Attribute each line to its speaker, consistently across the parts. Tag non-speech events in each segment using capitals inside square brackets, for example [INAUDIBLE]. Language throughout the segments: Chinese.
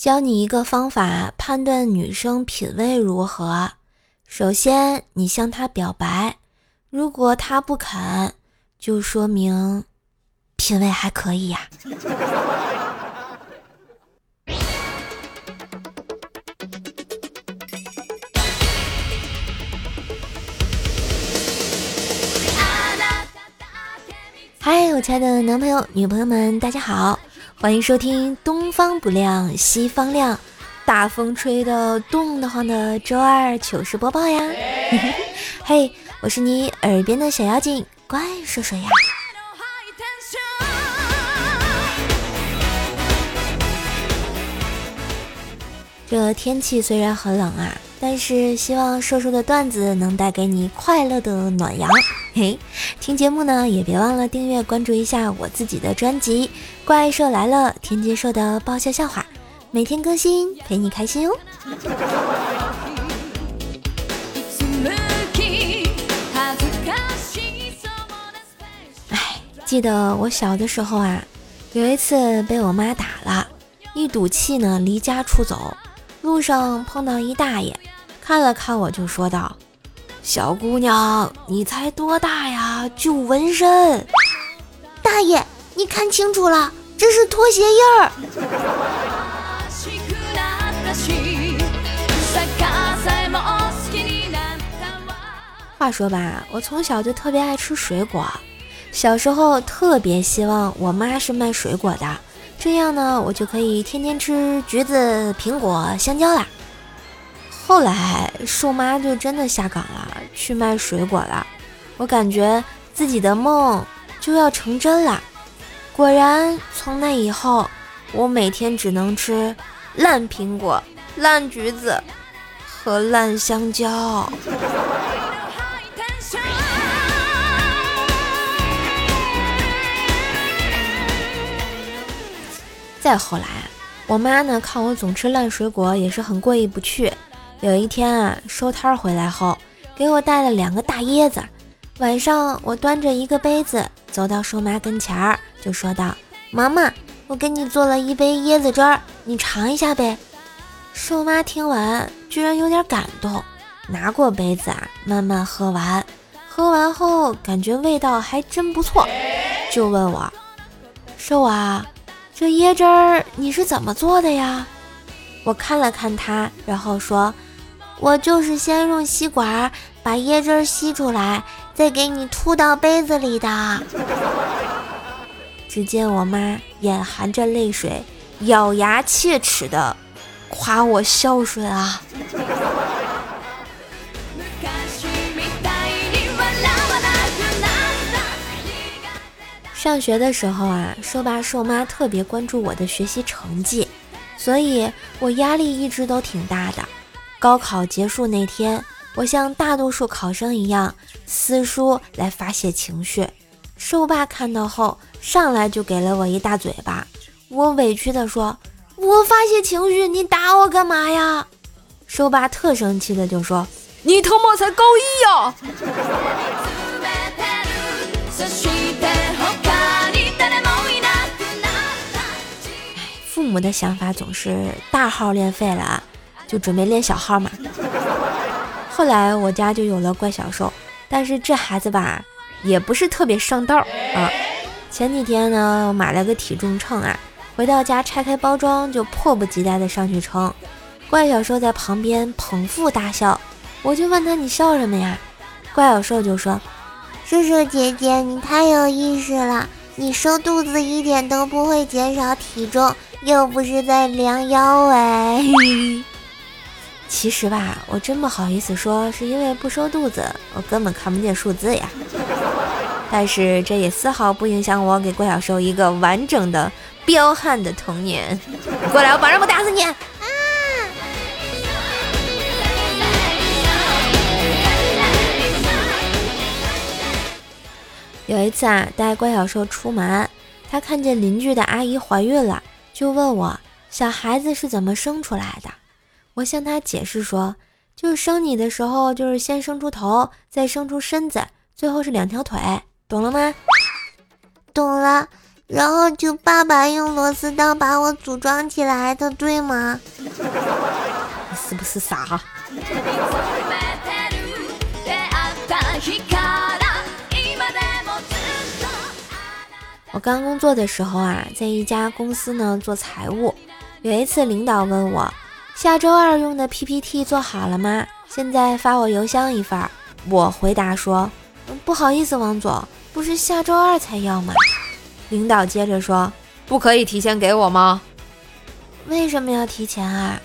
Speaker 1: 教你一个方法判断女生品味如何。首先，你向她表白，如果她不肯，就说明品味还可以呀。[LAUGHS] 嗨，我亲爱的男朋友、女朋友们，大家好。欢迎收听《东方不亮西方亮》，大风吹得冻得慌的周二糗事播报呀！[LAUGHS] 嘿，我是你耳边的小妖精，怪兽说呀。这天气虽然很冷啊，但是希望瘦瘦的段子能带给你快乐的暖阳。嘿，听节目呢，也别忘了订阅关注一下我自己的专辑《怪兽来了》，天津兽的爆笑笑话，每天更新，陪你开心哦。哎，记得我小的时候啊，有一次被我妈打了，一赌气呢，离家出走，路上碰到一大爷，看了看我就说道。小姑娘，你才多大呀，就纹身？
Speaker 2: 大爷，你看清楚了，这是拖鞋印儿。
Speaker 1: 话说吧，我从小就特别爱吃水果，小时候特别希望我妈是卖水果的，这样呢，我就可以天天吃橘子、苹果、香蕉啦。后来瘦妈就真的下岗了，去卖水果了。我感觉自己的梦就要成真了。果然，从那以后，我每天只能吃烂苹果、烂橘子和烂香蕉。再后来，我妈呢看我总吃烂水果，也是很过意不去。有一天啊，收摊回来后，给我带了两个大椰子。晚上，我端着一个杯子走到瘦妈跟前儿，就说道：“妈妈，我给你做了一杯椰子汁儿，你尝一下呗。”瘦妈听完，居然有点感动，拿过杯子啊，慢慢喝完。喝完后，感觉味道还真不错，就问我：“瘦啊，这椰汁儿你是怎么做的呀？”我看了看他，然后说。我就是先用吸管把椰汁儿吸出来，再给你吐到杯子里的。只见我妈眼含着泪水，咬牙切齿的夸我孝顺啊。上学的时候啊，瘦爸瘦妈特别关注我的学习成绩，所以我压力一直都挺大的。高考结束那天，我像大多数考生一样撕书来发泄情绪。瘦爸看到后，上来就给了我一大嘴巴。我委屈地说：“我发泄情绪，你打我干嘛呀？”瘦爸特生气的就说：“你他妈才高一呀！”父母的想法总是大号练废了啊。就准备练小号嘛。[LAUGHS] 后来我家就有了怪小兽，但是这孩子吧，也不是特别上道啊。前几天呢，买了个体重秤啊，回到家拆开包装就迫不及待的上去称。怪小兽在旁边捧腹大笑，我就问他你笑什么呀？怪小兽就说：“
Speaker 2: 叔叔姐姐，你太有意思了，你收肚子一点都不会减少体重，又不是在量腰围。” [LAUGHS]
Speaker 1: 其实吧，我真不好意思说，是因为不收肚子，我根本看不见数字呀。[LAUGHS] 但是这也丝毫不影响我给郭小兽一个完整的彪悍的童年。过来，我保证不打死你！啊！有一次啊，带怪小兽出门，他看见邻居的阿姨怀孕了，就问我小孩子是怎么生出来的。我向他解释说，就是生你的时候，就是先生出头，再生出身子，最后是两条腿，懂了吗？
Speaker 2: 懂了。然后就爸爸用螺丝刀把我组装起来的，对吗？
Speaker 1: 你是不是傻？我刚工作的时候啊，在一家公司呢做财务。有一次，领导问我，下周二用的 PPT 做好了吗？现在发我邮箱一份。我回答说，不好意思，王总，不是下周二才要吗？领导接着说，不可以提前给我吗？为什么要提前啊？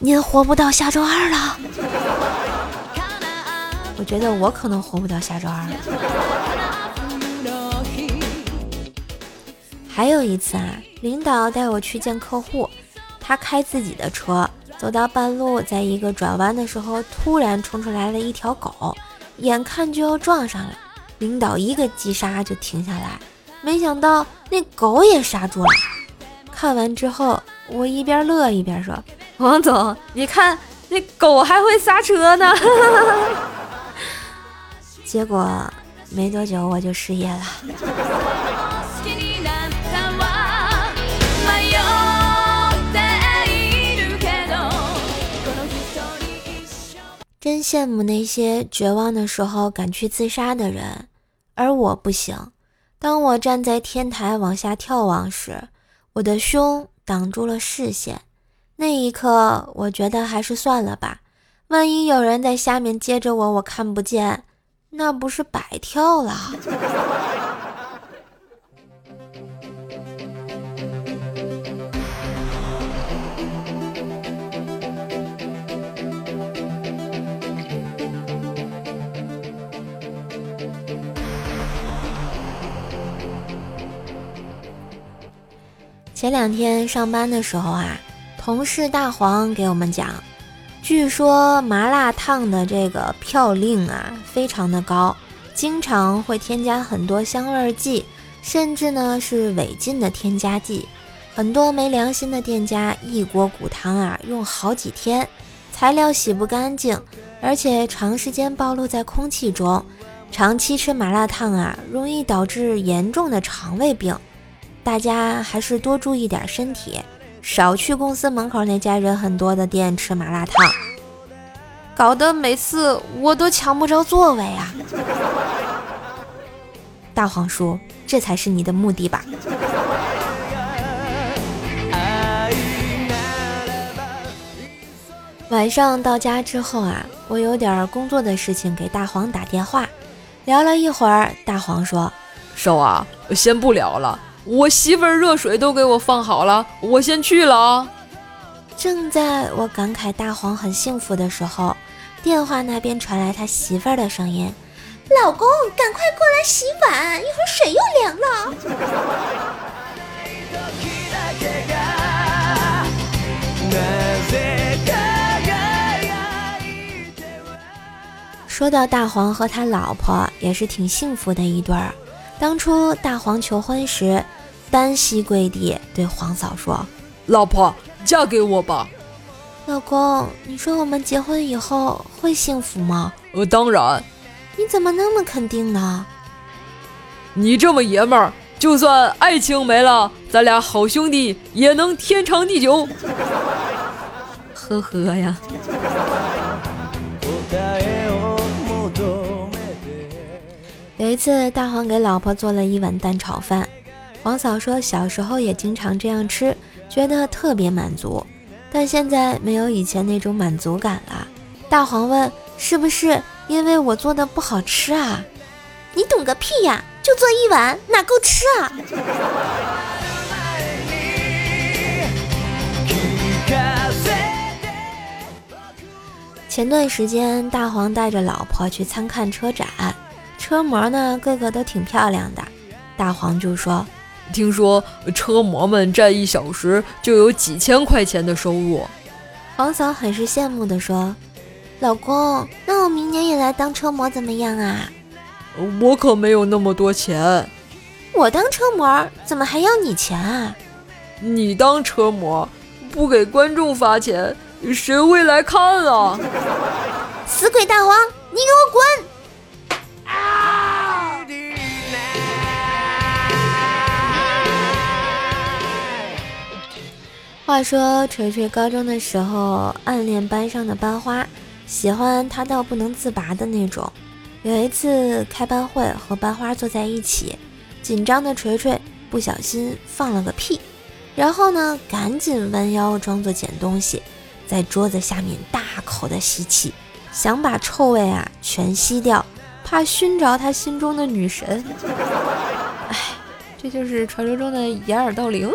Speaker 1: 您活不到下周二了。我觉得我可能活不到下周二了。还有一次啊，领导带我去见客户，他开自己的车，走到半路，在一个转弯的时候，突然冲出来了一条狗，眼看就要撞上了，领导一个急刹就停下来，没想到那狗也刹住了。看完之后，我一边乐一边说：“王总，你看那狗还会刹车呢。[LAUGHS] ”结果没多久我就失业了。真羡慕那些绝望的时候敢去自杀的人，而我不行。当我站在天台往下眺望时，我的胸挡住了视线。那一刻，我觉得还是算了吧。万一有人在下面接着我，我看不见，那不是白跳了？前两天上班的时候啊，同事大黄给我们讲，据说麻辣烫的这个票令啊非常的高，经常会添加很多香味剂，甚至呢是违禁的添加剂。很多没良心的店家一锅骨汤啊用好几天，材料洗不干净，而且长时间暴露在空气中，长期吃麻辣烫啊容易导致严重的肠胃病。大家还是多注意点身体，少去公司门口那家人很多的店吃麻辣烫，搞得每次我都抢不着座位啊！[LAUGHS] 大黄叔，这才是你的目的吧？晚上到家之后啊，我有点工作的事情给大黄打电话，聊了一会儿，大黄说：“
Speaker 3: 瘦啊，先不聊了。”我媳妇儿热水都给我放好了，我先去了啊！
Speaker 1: 正在我感慨大黄很幸福的时候，电话那边传来他媳妇儿的声音：“
Speaker 2: 老公，赶快过来洗碗，一会儿水又凉了。[LAUGHS] ”
Speaker 1: 说到大黄和他老婆，也是挺幸福的一对儿。当初大黄求婚时，单膝跪地对黄嫂说：“
Speaker 3: 老婆，嫁给我吧。”
Speaker 1: 老公，你说我们结婚以后会幸福吗？
Speaker 3: 呃，当然。
Speaker 1: 你怎么那么肯定呢？
Speaker 3: 你这么爷们儿，就算爱情没了，咱俩好兄弟也能天长地久。
Speaker 1: 呵呵呀。有一次，大黄给老婆做了一碗蛋炒饭。黄嫂说，小时候也经常这样吃，觉得特别满足，但现在没有以前那种满足感了。大黄问：“是不是因为我做的不好吃啊？”
Speaker 2: 你懂个屁呀！就做一碗，哪够吃啊？
Speaker 1: 前段时间，大黄带着老婆去参看车展。车模呢，个个都挺漂亮的。大黄就说：“
Speaker 3: 听说车模们站一小时就有几千块钱的收入。”
Speaker 1: 黄嫂很是羡慕的说：“
Speaker 2: 老公，那我明年也来当车模怎么样啊？”
Speaker 3: 我可没有那么多钱。
Speaker 2: 我当车模怎么还要你钱啊？
Speaker 3: 你当车模不给观众发钱，谁会来看啊？
Speaker 2: 死鬼大黄，你给我滚！
Speaker 1: 话说锤锤高中的时候暗恋班上的班花，喜欢她到不能自拔的那种。有一次开班会和班花坐在一起，紧张的锤锤不小心放了个屁，然后呢赶紧弯腰装作捡东西，在桌子下面大口的吸气，想把臭味啊全吸掉，怕熏着他心中的女神。哎，这就是传说中的掩耳盗铃。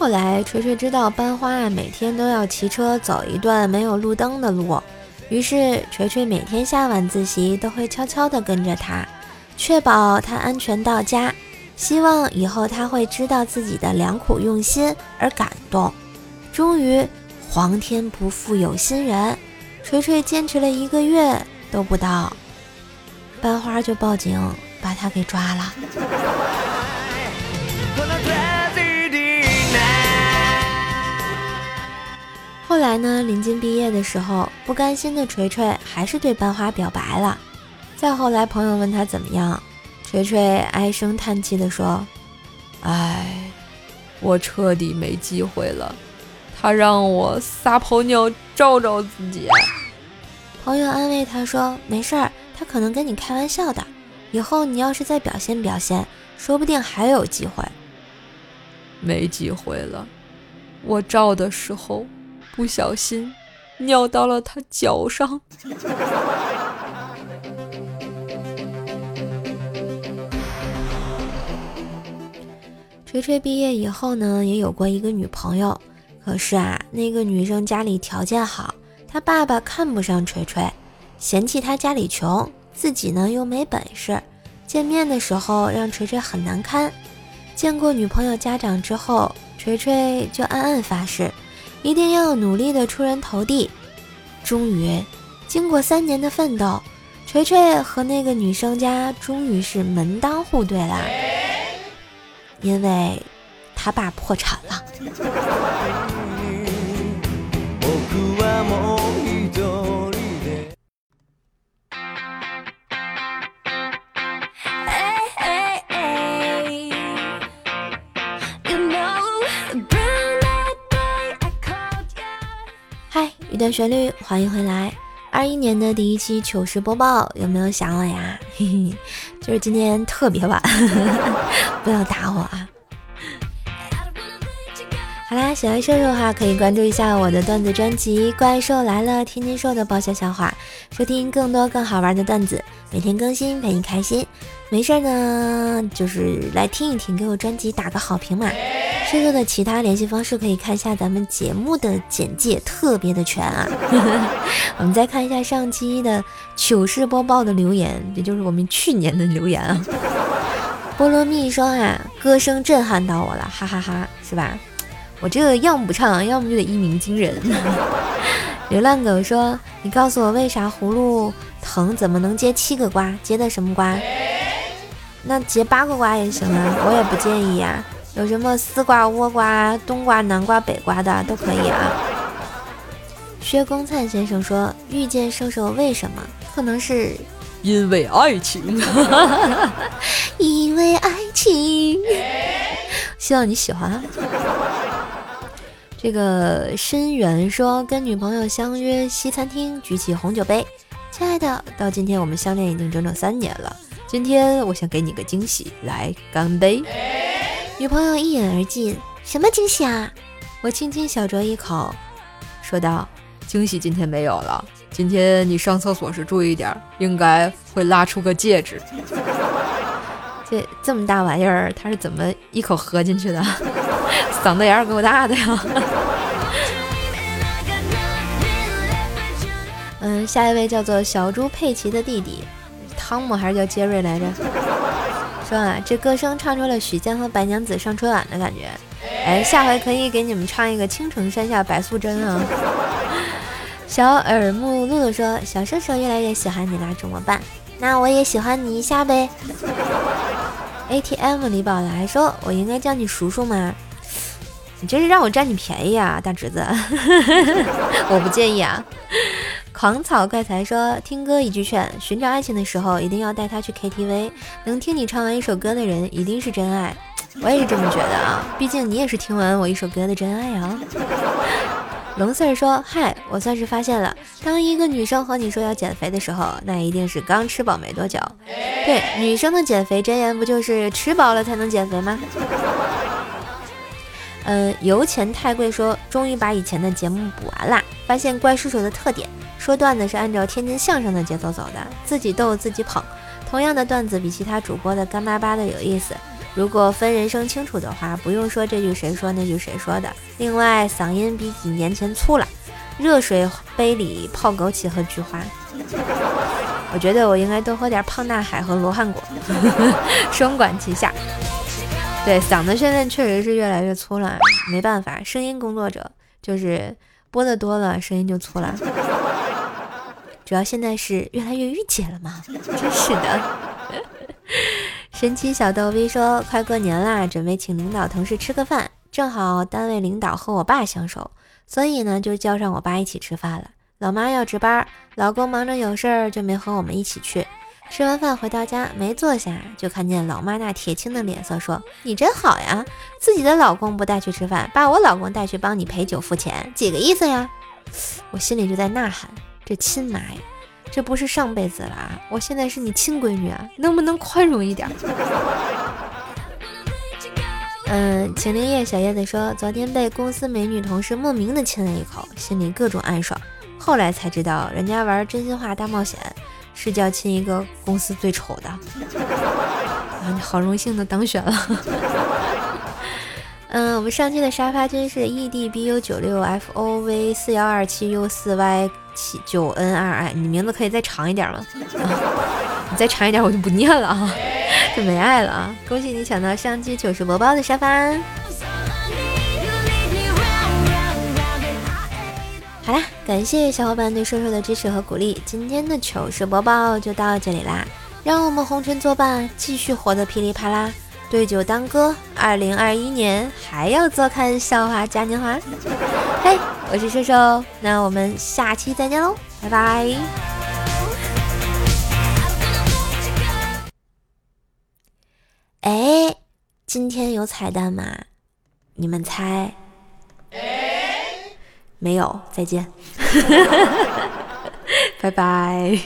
Speaker 1: 后来，锤锤知道班花每天都要骑车走一段没有路灯的路，于是锤锤每天下晚自习都会悄悄地跟着他，确保他安全到家。希望以后他会知道自己的良苦用心而感动。终于，皇天不负有心人，锤锤坚持了一个月都不到，班花就报警把他给抓了。后来呢？临近毕业的时候，不甘心的锤锤还是对班花表白了。再后来，朋友问他怎么样，锤锤唉声叹气地说：“
Speaker 3: 唉，我彻底没机会了。他让我撒泡尿照照自己。”
Speaker 1: 朋友安慰他说：“没事儿，他可能跟你开玩笑的。以后你要是再表现表现，说不定还有机会。”
Speaker 3: 没机会了，我照的时候。不小心尿到了他脚上。
Speaker 1: 锤锤毕业以后呢，也有过一个女朋友，可是啊，那个女生家里条件好，他爸爸看不上锤锤，嫌弃他家里穷，自己呢又没本事，见面的时候让锤锤很难堪。见过女朋友家长之后，锤锤就暗暗发誓。一定要努力的出人头地。终于，经过三年的奋斗，锤锤和那个女生家终于是门当户对啦。因为他爸破产了。[LAUGHS] 段旋律，欢迎回来。二一年的第一期糗事播报，有没有想我呀？嘿嘿，就是今天特别晚，[LAUGHS] 不要打我啊！好啦，喜欢瘦瘦的话，可以关注一下我的段子专辑《怪兽来了》，天津瘦的爆笑笑话，收听更多更好玩的段子，每天更新陪你开心。没事儿呢，就是来听一听，给我专辑打个好评嘛。瘦瘦的其他联系方式可以看一下咱们节目的简介，特别的全啊。[LAUGHS] 我们再看一下上期的糗事播报的留言，也就是我们去年的留言啊。菠萝蜜说啊，歌声震撼到我了，哈哈哈，是吧？我这个要么不唱，要么就得一鸣惊人。[LAUGHS] 流浪狗说，你告诉我为啥葫芦藤怎么能结七个瓜？结的什么瓜？那结八个瓜也行啊，我也不介意呀。有什么丝瓜、倭瓜、冬瓜、南瓜、北瓜的都可以啊。薛公灿先生说：“遇见瘦瘦为什么？可能是
Speaker 3: 因为爱情，[LAUGHS]
Speaker 1: 因为爱情。希望你喜欢。”这个深远说：“跟女朋友相约西餐厅，举起红酒杯，亲爱的，到今天我们相恋已经整整三年了。”今天我想给你个惊喜，来干杯！女朋友一饮而尽，什么惊喜啊？我轻轻小酌一口，说道：“
Speaker 3: 惊喜今天没有了，今天你上厕所时注意点，应该会拉出个戒指。[LAUGHS]
Speaker 1: 这这么大玩意儿，他是怎么一口喝进去的？[LAUGHS] 嗓子眼儿够大的呀！[LAUGHS] 嗯，下一位叫做小猪佩奇的弟弟。汤姆还是叫杰瑞来着？说啊，这歌声唱出了许仙和白娘子上春晚的感觉。哎，下回可以给你们唱一个《青城山下白素贞》啊。小耳目露露说：“小射手越来越喜欢你啦，怎么办？那我也喜欢你一下呗。”ATM 李宝来说：“我应该叫你叔叔吗？你这是让我占你便宜啊，大侄子。[LAUGHS] 我不介意啊。”狂草怪才说：“听歌一句劝，寻找爱情的时候一定要带他去 KTV。能听你唱完一首歌的人，一定是真爱。[TSK] 我也是这么觉得啊，毕竟你也是听完我一首歌的真爱啊。[LAUGHS] ”龙四儿说：“嗨，我算是发现了，当一个女生和你说要减肥的时候，那一定是刚吃饱没多久。对，女生的减肥真言不就是吃饱了才能减肥吗？” [LAUGHS] 嗯，油钱太贵说，终于把以前的节目补完啦，发现怪叔叔的特点。说段子是按照天津相声的节奏走的，自己逗自己捧。同样的段子比其他主播的干巴巴的有意思。如果分人生清楚的话，不用说这句谁说那句谁说的。另外，嗓音比几年前粗了。热水杯里泡枸杞和菊花。我觉得我应该多喝点胖大海和罗汉果，[LAUGHS] 双管齐下。对，嗓子现在确实是越来越粗了，没办法，声音工作者就是播的多了，声音就粗了。主要现在是越来越御姐了嘛，[LAUGHS] 真是的。神奇小逗逼说：“快过年啦，准备请领导同事吃个饭，正好单位领导和我爸相熟，所以呢就叫上我爸一起吃饭了。老妈要值班，老公忙着有事儿就没和我们一起去。吃完饭回到家，没坐下就看见老妈那铁青的脸色，说：你真好呀，自己的老公不带去吃饭，把我老公带去帮你陪酒付钱，几个意思呀？我心里就在呐喊。”这亲妈呀，这不是上辈子了啊！我现在是你亲闺女啊，能不能宽容一点？[LAUGHS] 嗯，晴灵叶小叶子说，昨天被公司美女同事莫名的亲了一口，心里各种暗爽。后来才知道，人家玩真心话大冒险是叫亲一个公司最丑的。[LAUGHS] 啊，你好荣幸的当选了。[LAUGHS] 嗯，我们上期的沙发君是 E D B U 九六 F O V 四幺二七 U 四 Y 七九 N 二 I，你名字可以再长一点吗？[LAUGHS] 你再长一点我就不念了啊，[LAUGHS] 就没爱了啊！恭喜你抢到上期糗事播报的沙发。好啦，感谢小伙伴对瘦瘦的支持和鼓励，今天的糗事播报就到这里啦，让我们红尘作伴，继续活得噼里啪啦。对酒当歌，二零二一年还要坐看笑话嘉年华。嘿，我是瘦瘦，那我们下期再见喽，拜拜。哎，今天有彩蛋吗？你们猜？没有，再见。[LAUGHS] 拜拜。